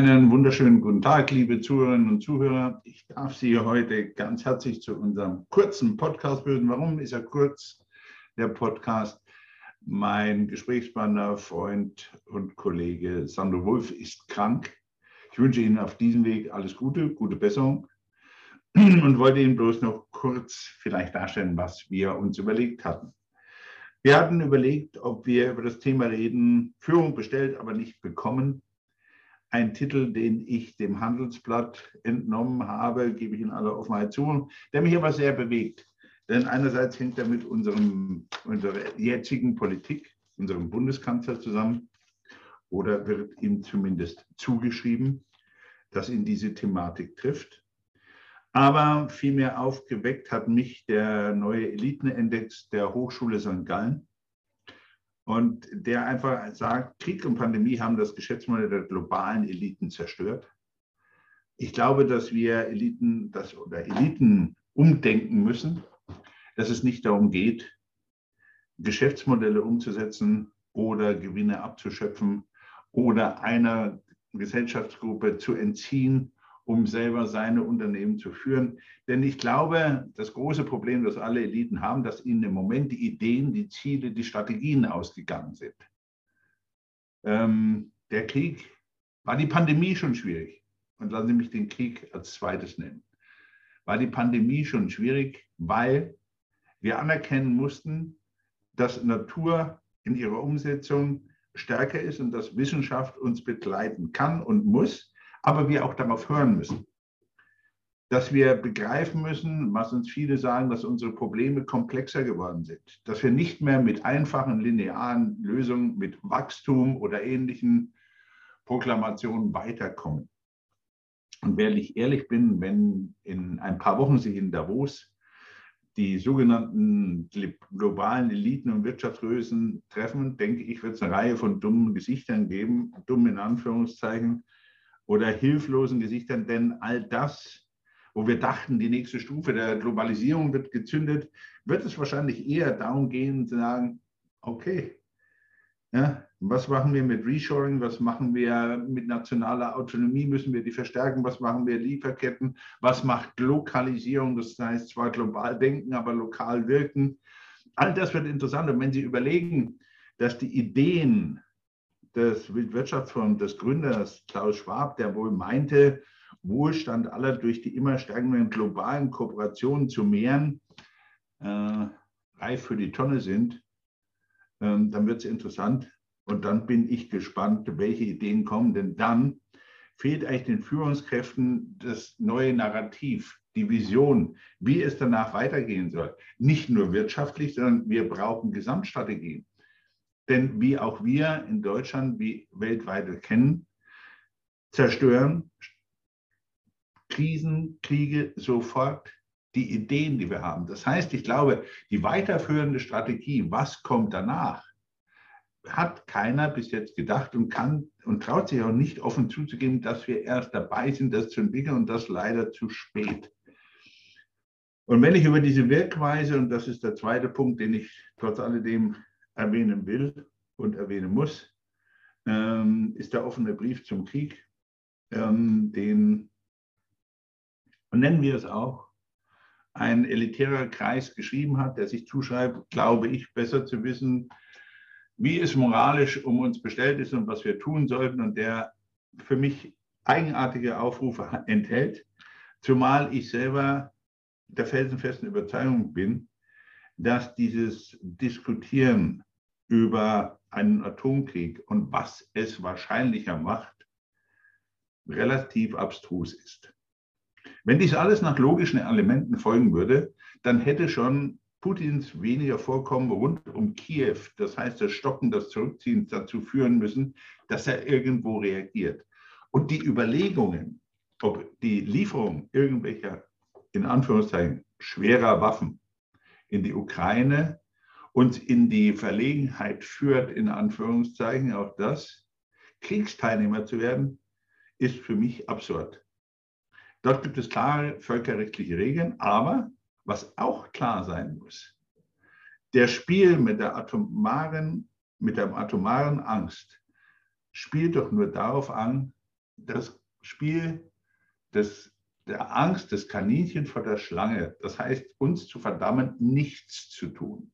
Einen wunderschönen guten Tag, liebe Zuhörerinnen und Zuhörer. Ich darf Sie heute ganz herzlich zu unserem kurzen Podcast bitten. Warum ist er kurz, der Podcast? Mein Gesprächspartner, Freund und Kollege Sandro Wolf ist krank. Ich wünsche Ihnen auf diesem Weg alles Gute, gute Besserung und wollte Ihnen bloß noch kurz vielleicht darstellen, was wir uns überlegt hatten. Wir hatten überlegt, ob wir über das Thema reden, Führung bestellt, aber nicht bekommen ein Titel, den ich dem Handelsblatt entnommen habe, gebe ich in aller Offenheit zu, der mich aber sehr bewegt. Denn einerseits hängt er mit unserem, unserer jetzigen Politik, unserem Bundeskanzler zusammen, oder wird ihm zumindest zugeschrieben, dass ihn diese Thematik trifft. Aber vielmehr aufgeweckt hat mich der neue Elitenindex der Hochschule St. Gallen, und der einfach sagt, Krieg und Pandemie haben das Geschäftsmodell der globalen Eliten zerstört. Ich glaube, dass wir Eliten das, oder Eliten umdenken müssen, dass es nicht darum geht, Geschäftsmodelle umzusetzen oder Gewinne abzuschöpfen oder einer Gesellschaftsgruppe zu entziehen um selber seine Unternehmen zu führen. Denn ich glaube, das große Problem, das alle Eliten haben, dass ihnen im Moment die Ideen, die Ziele, die Strategien ausgegangen sind. Ähm, der Krieg war die Pandemie schon schwierig. Und lassen Sie mich den Krieg als zweites nennen. War die Pandemie schon schwierig, weil wir anerkennen mussten, dass Natur in ihrer Umsetzung stärker ist und dass Wissenschaft uns begleiten kann und muss aber wir auch darauf hören müssen. Dass wir begreifen müssen, was uns viele sagen, dass unsere Probleme komplexer geworden sind. Dass wir nicht mehr mit einfachen linearen Lösungen, mit Wachstum oder ähnlichen Proklamationen weiterkommen. Und wenn ich ehrlich bin, wenn in ein paar Wochen sich in Davos die sogenannten globalen Eliten und Wirtschaftsgrößen treffen, denke ich, wird es eine Reihe von dummen Gesichtern geben, dumm in Anführungszeichen, oder hilflosen Gesichtern, denn all das, wo wir dachten, die nächste Stufe der Globalisierung wird gezündet, wird es wahrscheinlich eher darum gehen, zu sagen, okay, ja, was machen wir mit Reshoring? Was machen wir mit nationaler Autonomie? Müssen wir die verstärken? Was machen wir Lieferketten? Was macht Lokalisierung? Das heißt zwar global denken, aber lokal wirken. All das wird interessant. Und wenn Sie überlegen, dass die Ideen des Wirtschaftsfonds des Gründers Klaus Schwab, der wohl meinte, Wohlstand aller durch die immer steigenden globalen Kooperationen zu mehren, äh, reif für die Tonne sind, ähm, dann wird es interessant. Und dann bin ich gespannt, welche Ideen kommen. Denn dann fehlt eigentlich den Führungskräften das neue Narrativ, die Vision, wie es danach weitergehen soll. Nicht nur wirtschaftlich, sondern wir brauchen Gesamtstrategien. Denn wie auch wir in Deutschland, wie weltweit kennen, zerstören Krisen, Kriege sofort die Ideen, die wir haben. Das heißt, ich glaube, die weiterführende Strategie, was kommt danach, hat keiner bis jetzt gedacht und kann und traut sich auch nicht offen zuzugeben, dass wir erst dabei sind, das zu entwickeln und das leider zu spät. Und wenn ich über diese Wirkweise, und das ist der zweite Punkt, den ich trotz alledem erwähnen will und erwähnen muss, ähm, ist der offene Brief zum Krieg, ähm, den, nennen wir es auch, ein elitärer Kreis geschrieben hat, der sich zuschreibt, glaube ich, besser zu wissen, wie es moralisch um uns bestellt ist und was wir tun sollten und der für mich eigenartige Aufrufe enthält, zumal ich selber der felsenfesten Überzeugung bin, dass dieses Diskutieren über einen Atomkrieg und was es wahrscheinlicher macht, relativ abstrus ist. Wenn dies alles nach logischen Elementen folgen würde, dann hätte schon Putins weniger Vorkommen rund um Kiew, das heißt das Stocken, das Zurückziehen dazu führen müssen, dass er irgendwo reagiert. Und die Überlegungen, ob die Lieferung irgendwelcher, in Anführungszeichen, schwerer Waffen in die Ukraine uns in die Verlegenheit führt, in Anführungszeichen, auch das, Kriegsteilnehmer zu werden, ist für mich absurd. Dort gibt es klare völkerrechtliche Regeln, aber was auch klar sein muss, der Spiel mit der atomaren, mit der atomaren Angst spielt doch nur darauf an, das Spiel des, der Angst des Kaninchen vor der Schlange, das heißt, uns zu verdammen, nichts zu tun,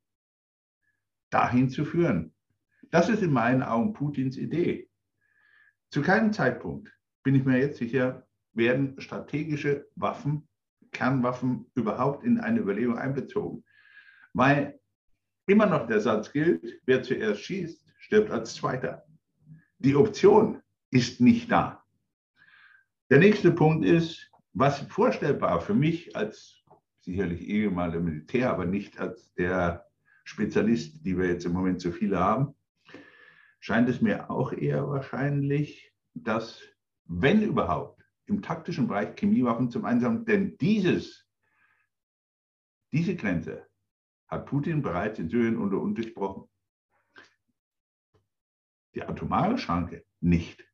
dahin zu führen. Das ist in meinen Augen Putins Idee. Zu keinem Zeitpunkt, bin ich mir jetzt sicher, werden strategische Waffen, Kernwaffen überhaupt in eine Überlegung einbezogen. Weil immer noch der Satz gilt, wer zuerst schießt, stirbt als Zweiter. Die Option ist nicht da. Der nächste Punkt ist, was vorstellbar für mich als sicherlich ehemaliger Militär, aber nicht als der Spezialist, die wir jetzt im Moment so viele haben, scheint es mir auch eher wahrscheinlich, dass, wenn überhaupt, im taktischen Bereich Chemiewaffen zum Einsatz, denn dieses, diese Grenze hat Putin bereits in Syrien unter uns gesprochen. Die atomare Schranke nicht.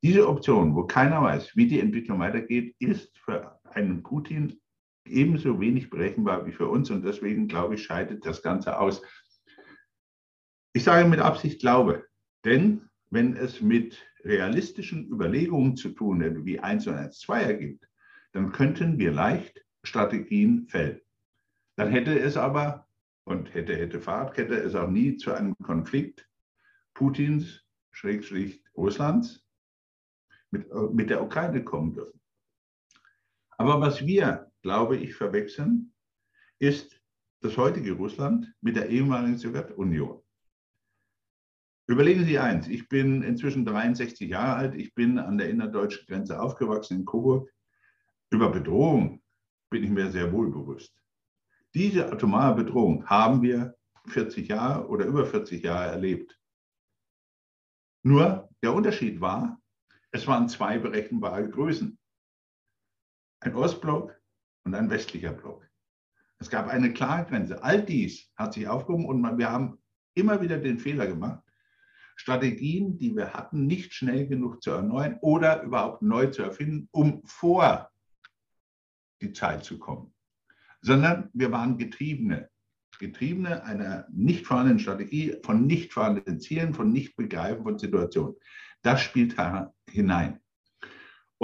Diese Option, wo keiner weiß, wie die Entwicklung weitergeht, ist für einen Putin ebenso wenig berechenbar wie für uns und deswegen, glaube ich, scheidet das Ganze aus. Ich sage mit Absicht glaube, denn wenn es mit realistischen Überlegungen zu tun hätte, wie 1 und 1 2 ergibt, dann könnten wir leicht Strategien fällen. Dann hätte es aber, und hätte, hätte Fahrradkette, es auch nie zu einem Konflikt Putins, Schrägstrich Russlands, mit, mit der Ukraine kommen dürfen. Aber was wir, glaube ich, verwechseln, ist das heutige Russland mit der ehemaligen Sowjetunion. Überlegen Sie eins, ich bin inzwischen 63 Jahre alt, ich bin an der innerdeutschen Grenze aufgewachsen in Coburg. Über Bedrohung bin ich mir sehr wohl bewusst. Diese atomare Bedrohung haben wir 40 Jahre oder über 40 Jahre erlebt. Nur der Unterschied war, es waren zwei berechenbare Größen. Ein Ostblock und ein westlicher Block. Es gab eine klare Grenze. All dies hat sich aufgehoben und wir haben immer wieder den Fehler gemacht, Strategien, die wir hatten, nicht schnell genug zu erneuern oder überhaupt neu zu erfinden, um vor die Zeit zu kommen. Sondern wir waren Getriebene. Getriebene einer nicht vorhandenen Strategie, von nicht vorhandenen Zielen, von nicht begreifen von Situationen. Das spielt hinein.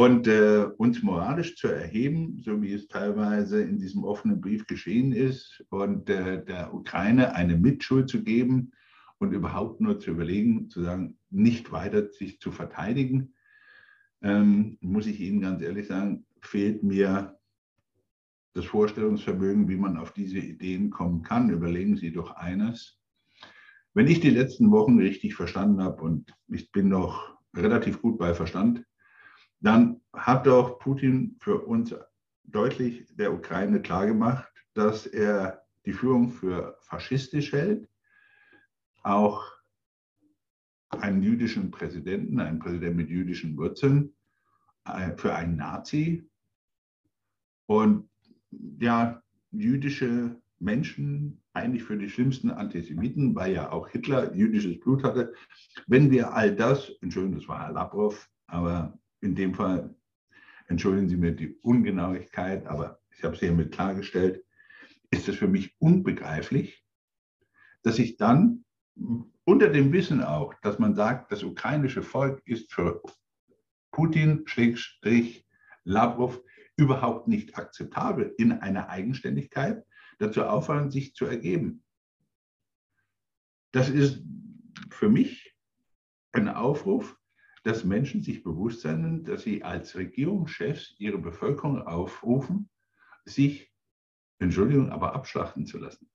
Und äh, uns moralisch zu erheben, so wie es teilweise in diesem offenen Brief geschehen ist, und äh, der Ukraine eine Mitschuld zu geben und überhaupt nur zu überlegen, zu sagen, nicht weiter sich zu verteidigen, ähm, muss ich Ihnen ganz ehrlich sagen, fehlt mir das Vorstellungsvermögen, wie man auf diese Ideen kommen kann. Überlegen Sie doch eines. Wenn ich die letzten Wochen richtig verstanden habe und ich bin noch relativ gut bei Verstand, dann hat doch Putin für uns deutlich der Ukraine klargemacht, dass er die Führung für faschistisch hält, auch einen jüdischen Präsidenten, einen Präsidenten mit jüdischen Wurzeln, äh, für einen Nazi und ja, jüdische Menschen eigentlich für die schlimmsten Antisemiten, weil ja auch Hitler jüdisches Blut hatte. Wenn wir all das, Entschuldigung, das war Herr Lavrov, aber in dem Fall, entschuldigen Sie mir die Ungenauigkeit, aber ich habe es hiermit klargestellt, ist es für mich unbegreiflich, dass ich dann unter dem Wissen auch, dass man sagt, das ukrainische Volk ist für Putin, Schrägstrich, Lavrov, überhaupt nicht akzeptabel in einer Eigenständigkeit, dazu auffordern, sich zu ergeben. Das ist für mich ein Aufruf, dass Menschen sich bewusst sind, dass sie als Regierungschefs ihre Bevölkerung aufrufen, sich, Entschuldigung, aber abschlachten zu lassen.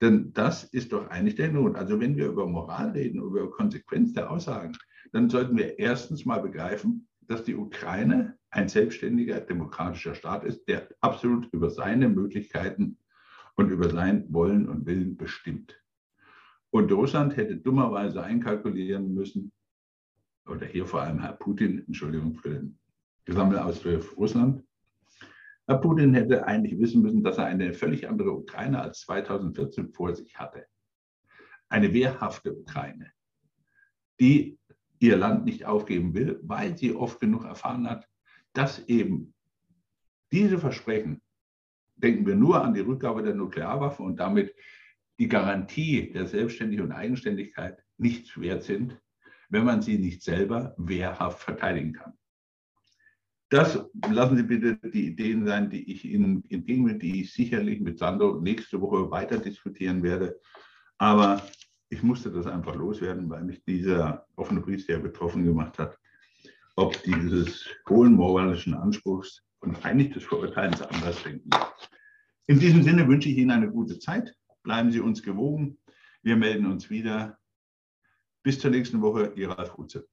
Denn das ist doch eigentlich der Not. Also wenn wir über Moral reden, über Konsequenz der Aussagen, dann sollten wir erstens mal begreifen, dass die Ukraine ein selbstständiger demokratischer Staat ist, der absolut über seine Möglichkeiten und über sein Wollen und Willen bestimmt. Und Russland hätte dummerweise einkalkulieren müssen, oder hier vor allem Herr Putin, Entschuldigung für den Gesammelausdruck Russland, Herr Putin hätte eigentlich wissen müssen, dass er eine völlig andere Ukraine als 2014 vor sich hatte. Eine wehrhafte Ukraine, die ihr Land nicht aufgeben will, weil sie oft genug erfahren hat, dass eben diese Versprechen, denken wir nur an die Rückgabe der Nuklearwaffe und damit die Garantie der Selbstständigkeit und Eigenständigkeit nichts wert sind, wenn man sie nicht selber wehrhaft verteidigen kann. Das lassen Sie bitte die Ideen sein, die ich Ihnen entgegenbringe, die ich sicherlich mit Sandro nächste Woche weiter diskutieren werde. Aber ich musste das einfach loswerden, weil mich dieser offene Brief sehr betroffen gemacht hat, ob dieses hohen moralischen Anspruchs und eigentlich des Verurteilens anders denken. In diesem Sinne wünsche ich Ihnen eine gute Zeit. Bleiben Sie uns gewogen. Wir melden uns wieder. Bis zur nächsten Woche, Ihr Ralf Rutze.